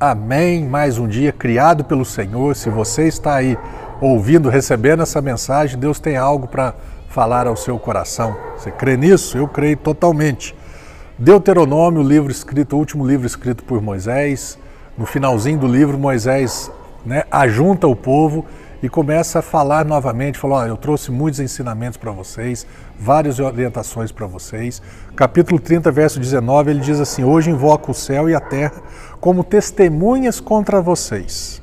Amém. Mais um dia criado pelo Senhor. Se você está aí ouvindo, recebendo essa mensagem, Deus tem algo para falar ao seu coração. Você crê nisso? Eu creio totalmente. Deuteronômio, o livro escrito, o último livro escrito por Moisés. No finalzinho do livro, Moisés né, ajunta o povo e começa a falar novamente, falou, oh, eu trouxe muitos ensinamentos para vocês, várias orientações para vocês. Capítulo 30, verso 19, ele diz assim: Hoje invoco o céu e a terra como testemunhas contra vocês,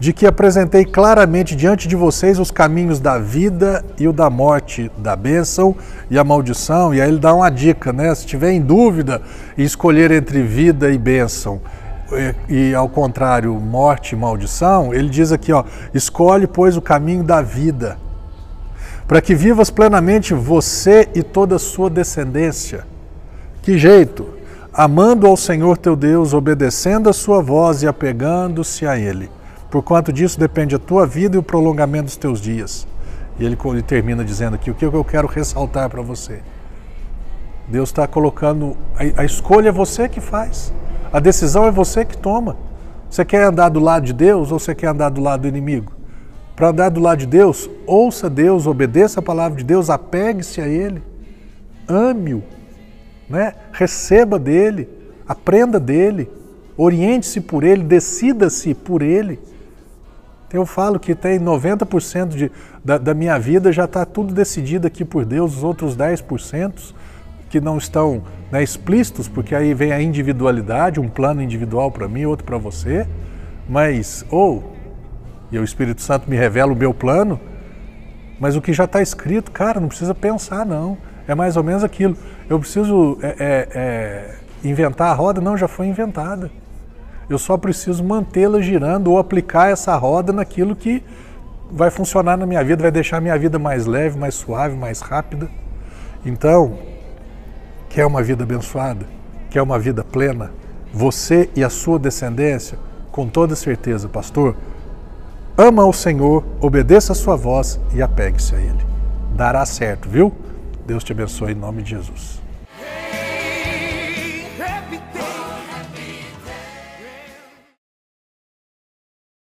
de que apresentei claramente diante de vocês os caminhos da vida e o da morte, da bênção e a maldição. E aí ele dá uma dica, né? Se tiver em dúvida e escolher entre vida e bênção, e, ao contrário, morte e maldição, ele diz aqui, ó, escolhe, pois, o caminho da vida, para que vivas plenamente você e toda a sua descendência. Que jeito? Amando ao Senhor teu Deus, obedecendo a sua voz e apegando-se a Ele. Por quanto disso depende a tua vida e o prolongamento dos teus dias. E ele, ele termina dizendo aqui o que eu quero ressaltar para você. Deus está colocando, a, a escolha é você que faz. A decisão é você que toma. Você quer andar do lado de Deus ou você quer andar do lado do inimigo? Para andar do lado de Deus, ouça Deus, obedeça a palavra de Deus, apegue-se a Ele, ame-o, né? receba dele, aprenda dele, oriente-se por ele, decida-se por ele. Eu falo que tem 90% de, da, da minha vida já está tudo decidido aqui por Deus, os outros 10% que não estão né, explícitos, porque aí vem a individualidade, um plano individual para mim, outro para você, mas, ou, e o Espírito Santo me revela o meu plano, mas o que já está escrito, cara, não precisa pensar não, é mais ou menos aquilo. Eu preciso é, é, é, inventar a roda? Não, já foi inventada. Eu só preciso mantê-la girando ou aplicar essa roda naquilo que vai funcionar na minha vida, vai deixar a minha vida mais leve, mais suave, mais rápida. Então, Quer uma vida abençoada? Quer uma vida plena? Você e a sua descendência? Com toda certeza, pastor. Ama o Senhor, obedeça a sua voz e apegue-se a Ele. Dará certo, viu? Deus te abençoe em nome de Jesus.